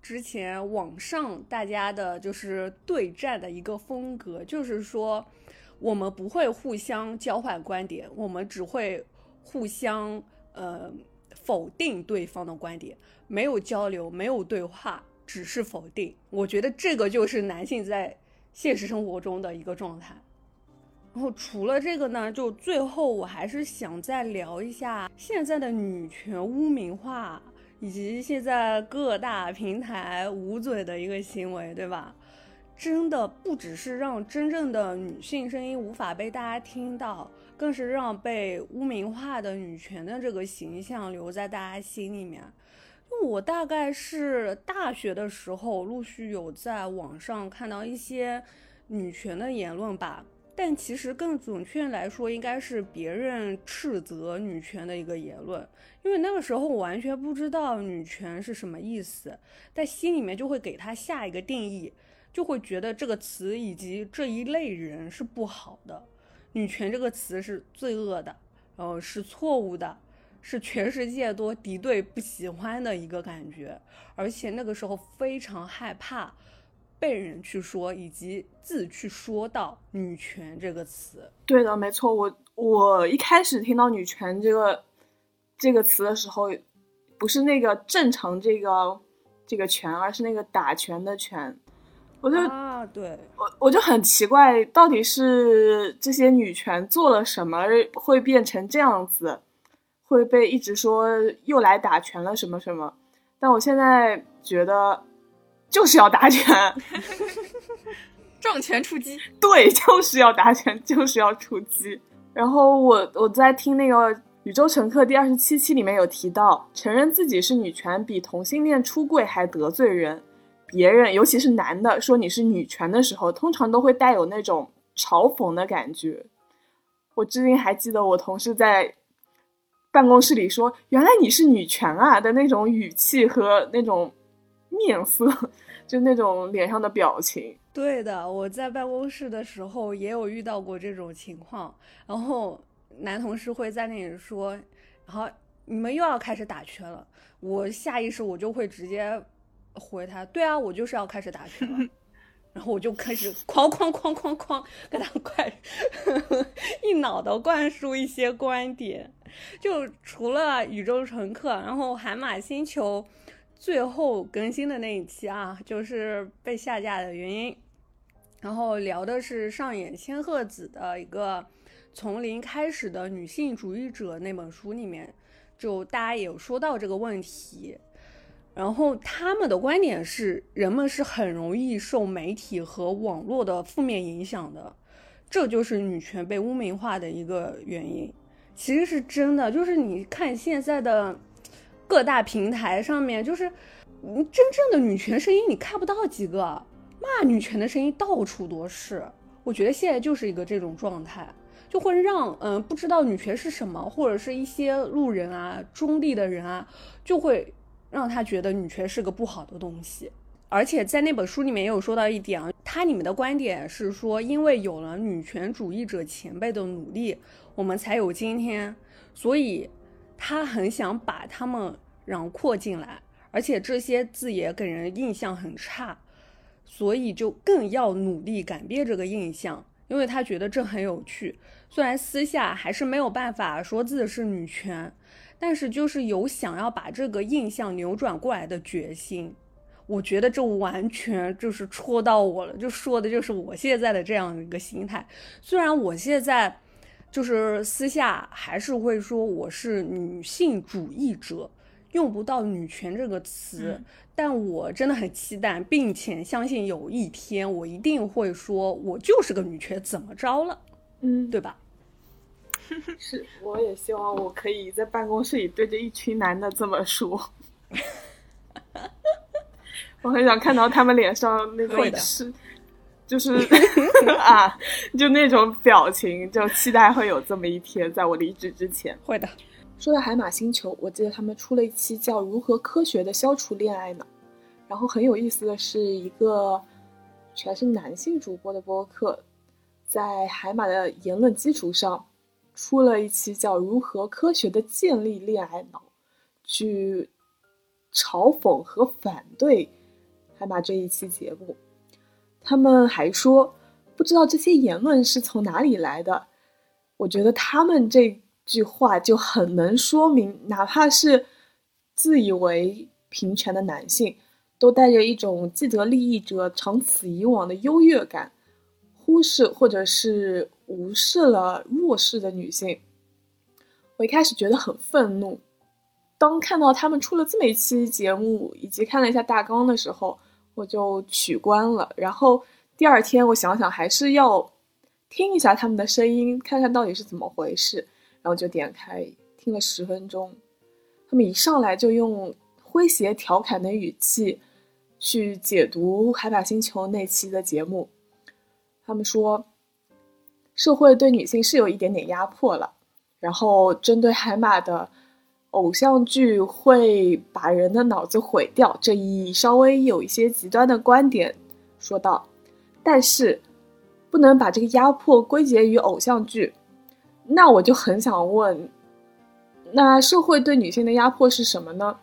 之前网上大家的就是对战的一个风格，就是说我们不会互相交换观点，我们只会互相呃否定对方的观点，没有交流，没有对话，只是否定。我觉得这个就是男性在现实生活中的一个状态。然后除了这个呢，就最后我还是想再聊一下现在的女权污名化，以及现在各大平台捂嘴的一个行为，对吧？真的不只是让真正的女性声音无法被大家听到，更是让被污名化的女权的这个形象留在大家心里面。我大概是大学的时候，陆续有在网上看到一些女权的言论吧。但其实更准确来说，应该是别人斥责女权的一个言论，因为那个时候我完全不知道女权是什么意思，在心里面就会给他下一个定义，就会觉得这个词以及这一类人是不好的，女权这个词是罪恶的，然后是错误的，是全世界都敌对不喜欢的一个感觉，而且那个时候非常害怕。被人去说，以及自去说到“女权”这个词。对的，没错。我我一开始听到“女权”这个这个词的时候，不是那个正常这个这个权，而是那个打拳的拳。我就啊，对我我就很奇怪，到底是这些女权做了什么，会变成这样子，会被一直说又来打拳了什么什么。但我现在觉得。就是要打拳，撞拳出击。对，就是要打拳，就是要出击。然后我我在听那个《宇宙乘客》第二十七期里面有提到，承认自己是女权比同性恋出柜还得罪人。别人尤其是男的说你是女权的时候，通常都会带有那种嘲讽的感觉。我至今还记得我同事在办公室里说“原来你是女权啊”的那种语气和那种。面色，就那种脸上的表情。对的，我在办公室的时候也有遇到过这种情况。然后男同事会在那里说：“然后你们又要开始打拳了。”我下意识我就会直接回他：“对啊，我就是要开始打拳了。”然后我就开始哐哐哐哐哐给他快一脑袋灌输一些观点。就除了宇宙乘客，然后海马星球。最后更新的那一期啊，就是被下架的原因。然后聊的是上野千鹤子的一个从零开始的女性主义者那本书里面，就大家也有说到这个问题。然后他们的观点是，人们是很容易受媒体和网络的负面影响的，这就是女权被污名化的一个原因。其实是真的，就是你看现在的。各大平台上面，就是你真正的女权声音，你看不到几个骂女权的声音到处都是。我觉得现在就是一个这种状态，就会让嗯不知道女权是什么，或者是一些路人啊、中立的人啊，就会让他觉得女权是个不好的东西。而且在那本书里面也有说到一点啊，它里面的观点是说，因为有了女权主义者前辈的努力，我们才有今天，所以。他很想把他们囊括进来，而且这些字也给人印象很差，所以就更要努力改变这个印象，因为他觉得这很有趣。虽然私下还是没有办法说自己是女权，但是就是有想要把这个印象扭转过来的决心。我觉得这完全就是戳到我了，就说的就是我现在的这样一个心态。虽然我现在。就是私下还是会说我是女性主义者，用不到女权这个词，但我真的很期待，并且相信有一天我一定会说，我就是个女权，怎么着了？嗯，对吧？是，我也希望我可以在办公室里对着一群男的这么说。我很想看到他们脸上那个是。就是 啊，就那种表情，就期待会有这么一天，在我离职之前。会的。说到海马星球，我记得他们出了一期叫《如何科学的消除恋爱》脑。然后很有意思的是，一个全是男性主播的播客，在海马的言论基础上，出了一期叫《如何科学的建立恋爱脑》，去嘲讽和反对海马这一期节目。他们还说，不知道这些言论是从哪里来的。我觉得他们这句话就很能说明，哪怕是自以为平权的男性，都带着一种既得利益者长此以往的优越感，忽视或者是无视了弱势的女性。我一开始觉得很愤怒，当看到他们出了这么一期节目，以及看了一下大纲的时候，我就取关了。然后第二天，我想想还是要。听一下他们的声音，看看到底是怎么回事，然后就点开听了十分钟。他们一上来就用诙谐调侃的语气去解读《海马星球》那期的节目。他们说，社会对女性是有一点点压迫了，然后针对海马的偶像剧会把人的脑子毁掉这一稍微有一些极端的观点，说道，但是。不能把这个压迫归结于偶像剧，那我就很想问，那社会对女性的压迫是什么呢？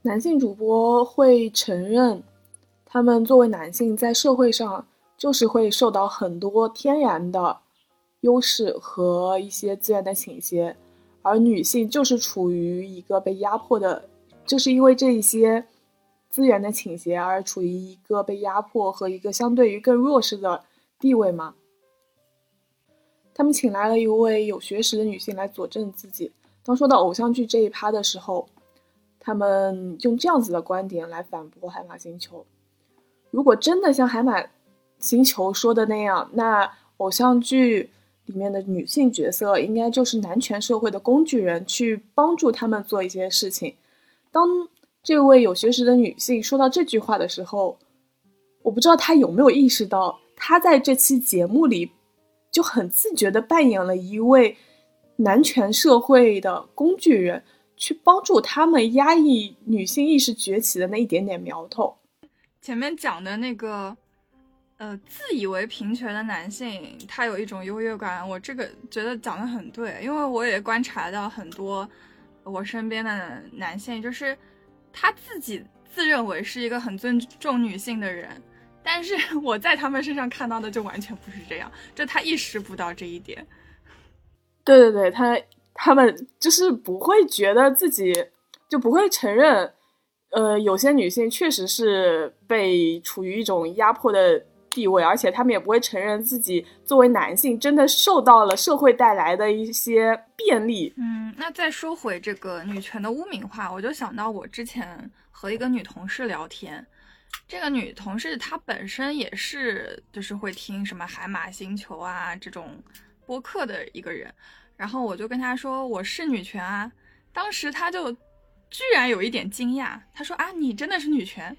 男性主播会承认，他们作为男性在社会上就是会受到很多天然的优势和一些资源的倾斜，而女性就是处于一个被压迫的，就是因为这一些。资源的倾斜而处于一个被压迫和一个相对于更弱势的地位吗？他们请来了一位有学识的女性来佐证自己。当说到偶像剧这一趴的时候，他们用这样子的观点来反驳《海马星球》。如果真的像《海马星球》说的那样，那偶像剧里面的女性角色应该就是男权社会的工具人，去帮助他们做一些事情。当这位有学识的女性说到这句话的时候，我不知道她有没有意识到，她在这期节目里就很自觉地扮演了一位男权社会的工具人，去帮助他们压抑女性意识崛起的那一点点苗头。前面讲的那个，呃，自以为平权的男性，他有一种优越感，我这个觉得讲的很对，因为我也观察到很多我身边的男性，就是。他自己自认为是一个很尊重女性的人，但是 我在他们身上看到的就完全不是这样，就他意识不到这一点。对对对，他他们就是不会觉得自己就不会承认，呃，有些女性确实是被处于一种压迫的。地位，而且他们也不会承认自己作为男性真的受到了社会带来的一些便利。嗯，那再说回这个女权的污名化，我就想到我之前和一个女同事聊天，这个女同事她本身也是就是会听什么海马星球啊这种播客的一个人，然后我就跟她说我是女权啊，当时她就居然有一点惊讶，她说啊你真的是女权？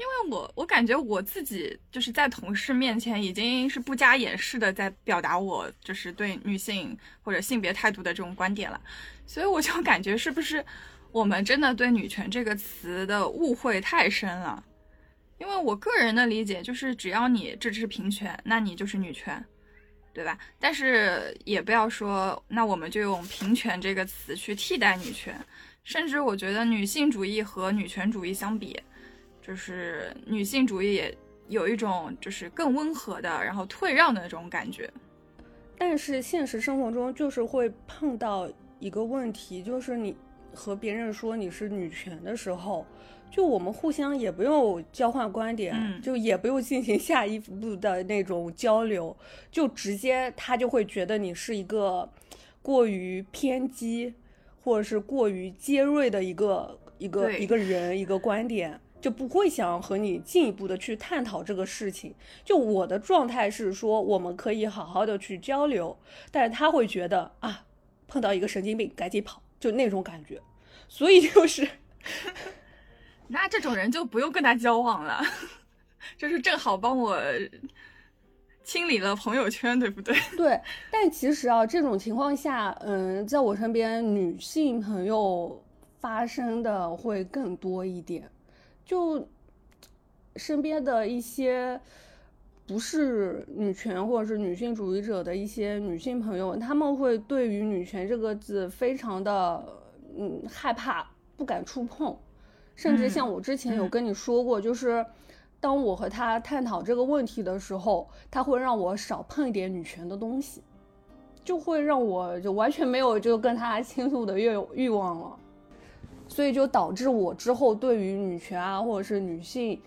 因为我我感觉我自己就是在同事面前已经是不加掩饰的在表达我就是对女性或者性别态度的这种观点了，所以我就感觉是不是我们真的对女权这个词的误会太深了？因为我个人的理解就是只要你支持平权，那你就是女权，对吧？但是也不要说那我们就用平权这个词去替代女权，甚至我觉得女性主义和女权主义相比。就是女性主义也有一种就是更温和的，然后退让的那种感觉，但是现实生活中就是会碰到一个问题，就是你和别人说你是女权的时候，就我们互相也不用交换观点，就也不用进行下一步的那种交流，就直接他就会觉得你是一个过于偏激或者是过于尖锐的一个一个一个人一个观点。就不会想和你进一步的去探讨这个事情。就我的状态是说，我们可以好好的去交流，但是他会觉得啊，碰到一个神经病，赶紧跑，就那种感觉。所以就是 那这种人就不用跟他交往了，就是正好帮我清理了朋友圈，对不对？对。但其实啊，这种情况下，嗯，在我身边女性朋友发生的会更多一点。就身边的一些不是女权或者是女性主义者的一些女性朋友，他们会对于“女权”这个字非常的嗯害怕，不敢触碰，甚至像我之前有跟你说过，就是当我和他探讨这个问题的时候，他会让我少碰一点女权的东西，就会让我就完全没有就跟他倾诉的欲欲望了。所以就导致我之后对于女权啊，或者是女性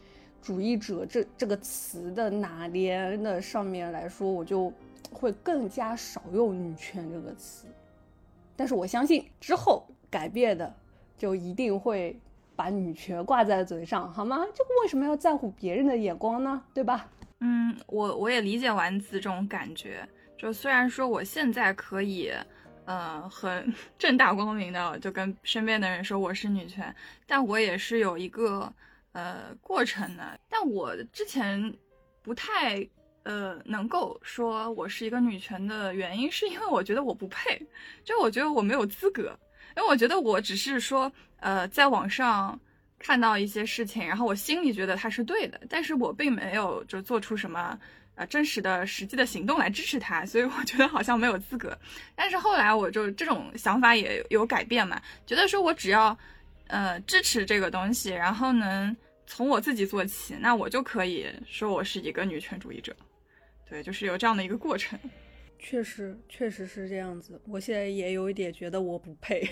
主义者这这个词的拿捏的上面来说，我就会更加少用女权这个词。但是我相信之后改变的，就一定会把女权挂在嘴上，好吗？就为什么要在乎别人的眼光呢？对吧？嗯，我我也理解丸子这种感觉。就虽然说我现在可以。呃，很正大光明的就跟身边的人说我是女权，但我也是有一个呃过程的。但我之前不太呃能够说我是一个女权的原因，是因为我觉得我不配，就我觉得我没有资格，因为我觉得我只是说呃在网上看到一些事情，然后我心里觉得它是对的，但是我并没有就做出什么。呃，真实的、实际的行动来支持他，所以我觉得好像没有资格。但是后来我就这种想法也有改变嘛，觉得说我只要，呃，支持这个东西，然后能从我自己做起，那我就可以说我是一个女权主义者。对，就是有这样的一个过程。确实，确实是这样子。我现在也有一点觉得我不配。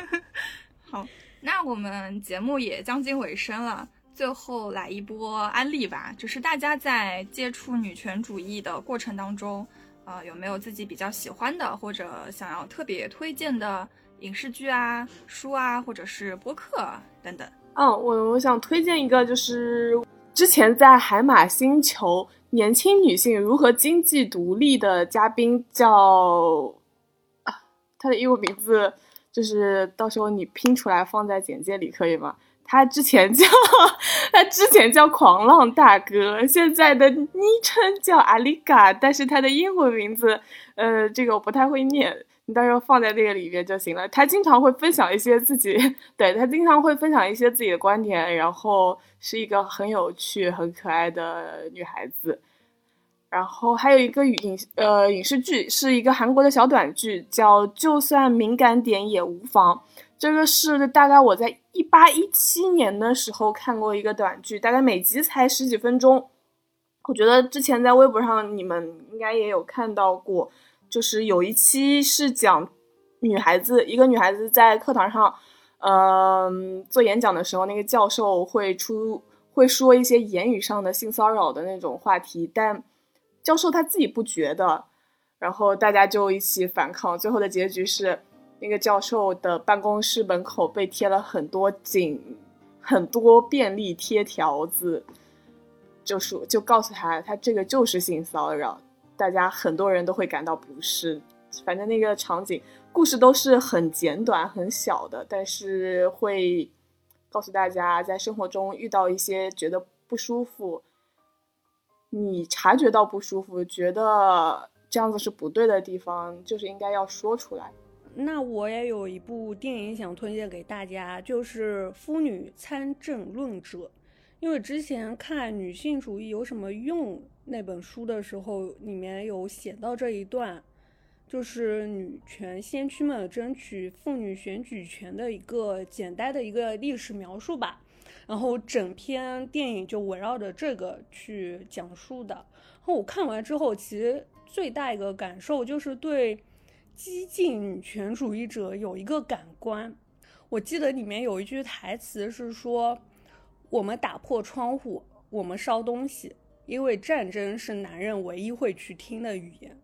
好，那我们节目也将近尾声了。最后来一波安利吧，就是大家在接触女权主义的过程当中，呃，有没有自己比较喜欢的或者想要特别推荐的影视剧啊、书啊，或者是播客等等？嗯，我我想推荐一个，就是之前在海马星球年轻女性如何经济独立的嘉宾叫啊，他的英文名字就是到时候你拼出来放在简介里可以吗？他之前叫他之前叫狂浪大哥，现在的昵称叫阿里嘎，但是他的英文名字，呃，这个我不太会念，你到时候放在那个里面就行了。他经常会分享一些自己，对他经常会分享一些自己的观点，然后是一个很有趣、很可爱的女孩子。然后还有一个影呃影视剧，是一个韩国的小短剧，叫《就算敏感点也无妨》。这个是大概我在一八一七年的时候看过一个短剧，大概每集才十几分钟。我觉得之前在微博上你们应该也有看到过，就是有一期是讲女孩子，一个女孩子在课堂上，嗯，做演讲的时候，那个教授会出会说一些言语上的性骚扰的那种话题，但教授他自己不觉得，然后大家就一起反抗，最后的结局是。那个教授的办公室门口被贴了很多警、很多便利贴条子，就说就告诉他，他这个就是性骚扰，大家很多人都会感到不适。反正那个场景故事都是很简短、很小的，但是会告诉大家，在生活中遇到一些觉得不舒服，你察觉到不舒服，觉得这样子是不对的地方，就是应该要说出来。那我也有一部电影想推荐给大家，就是《妇女参政论者》。因为之前看《女性主义有什么用》那本书的时候，里面有写到这一段，就是女权先驱们争取妇女选举权的一个简单的一个历史描述吧。然后整篇电影就围绕着这个去讲述的。然后我看完之后，其实最大一个感受就是对。激进女权主义者有一个感官，我记得里面有一句台词是说：“我们打破窗户，我们烧东西，因为战争是男人唯一会去听的语言。”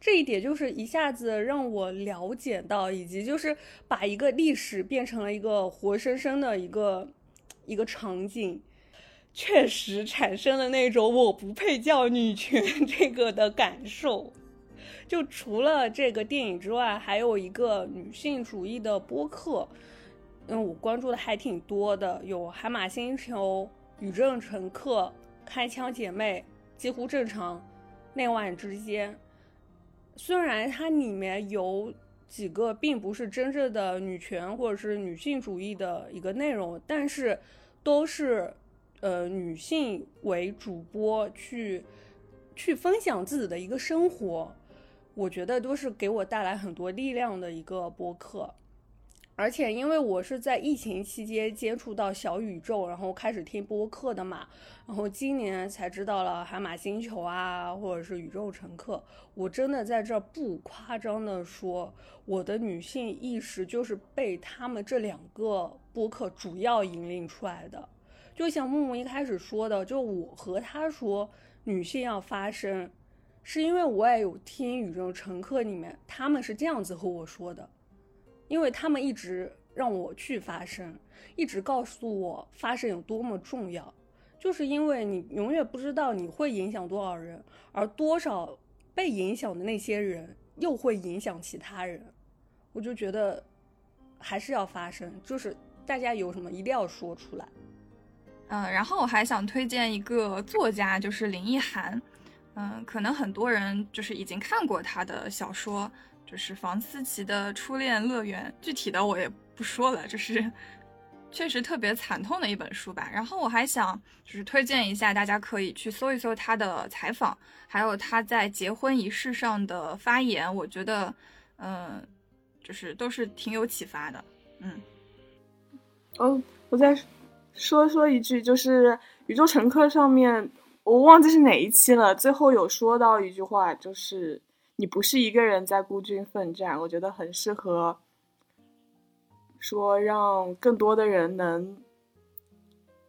这一点就是一下子让我了解到，以及就是把一个历史变成了一个活生生的一个一个场景，确实产生了那种我不配叫女权这个的感受。就除了这个电影之外，还有一个女性主义的播客，嗯，我关注的还挺多的，有海马星球、宇宙乘客、开枪姐妹、几乎正常、内外之间。虽然它里面有几个并不是真正的女权或者是女性主义的一个内容，但是都是呃女性为主播去去分享自己的一个生活，我觉得都是给我带来很多力量的一个播客。而且，因为我是在疫情期间接触到小宇宙，然后开始听播客的嘛，然后今年才知道了海马星球啊，或者是宇宙乘客。我真的在这不夸张的说，我的女性意识就是被他们这两个播客主要引领出来的。就像木木一开始说的，就我和他说女性要发声，是因为我也有听宇宙乘客里面他们是这样子和我说的。因为他们一直让我去发声，一直告诉我发声有多么重要，就是因为你永远不知道你会影响多少人，而多少被影响的那些人又会影响其他人，我就觉得还是要发声，就是大家有什么一定要说出来。嗯，然后我还想推荐一个作家，就是林奕涵，嗯，可能很多人就是已经看过他的小说。就是房思琪的初恋乐园，具体的我也不说了，就是 确实特别惨痛的一本书吧。然后我还想就是推荐一下，大家可以去搜一搜他的采访，还有他在结婚仪式上的发言，我觉得，嗯，就是都是挺有启发的。嗯，哦，我再说说一句，就是《宇宙乘客》上面，我忘记是哪一期了，最后有说到一句话，就是。你不是一个人在孤军奋战，我觉得很适合说让更多的人能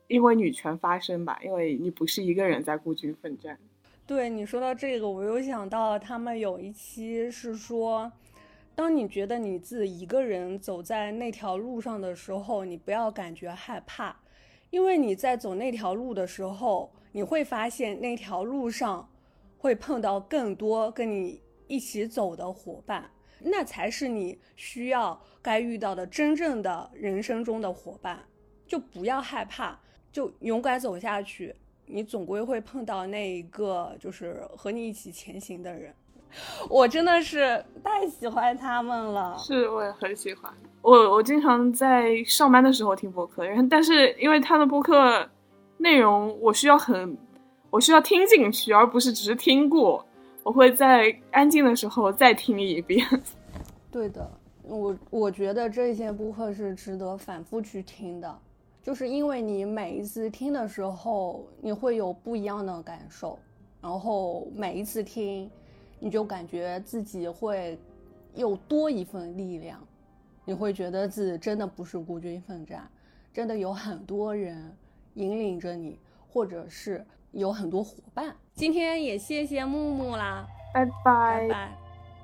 因为女权发声吧，因为你不是一个人在孤军奋战。对你说到这个，我又想到他们有一期是说，当你觉得你自己一个人走在那条路上的时候，你不要感觉害怕，因为你在走那条路的时候，你会发现那条路上会碰到更多跟你。一起走的伙伴，那才是你需要该遇到的真正的人生中的伙伴。就不要害怕，就勇敢走下去。你总归会碰到那一个就是和你一起前行的人。我真的是太喜欢他们了。是，我也很喜欢。我我经常在上班的时候听播客，然后但是因为他的播客内容，我需要很，我需要听进去，而不是只是听过。我会在安静的时候再听一遍。对的，我我觉得这些部分是值得反复去听的，就是因为你每一次听的时候，你会有不一样的感受，然后每一次听，你就感觉自己会又多一份力量，你会觉得自己真的不是孤军奋战，真的有很多人引领着你，或者是。有很多伙伴，今天也谢谢木木啦，拜拜拜拜。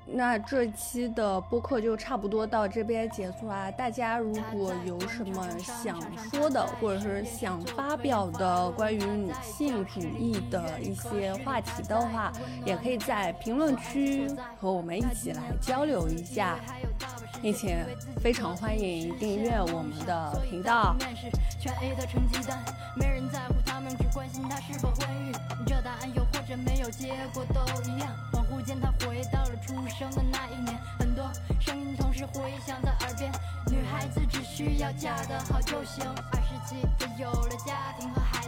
那这期的播客就差不多到这边结束啦。大家如果有什么想说的，或者是想发表的关于女性主义的一些话题的话，也可以在评论区和我们一起来交流一下，并且非常欢迎订阅我们的频道。生只要嫁得好就行。二十几岁有了家庭和孩，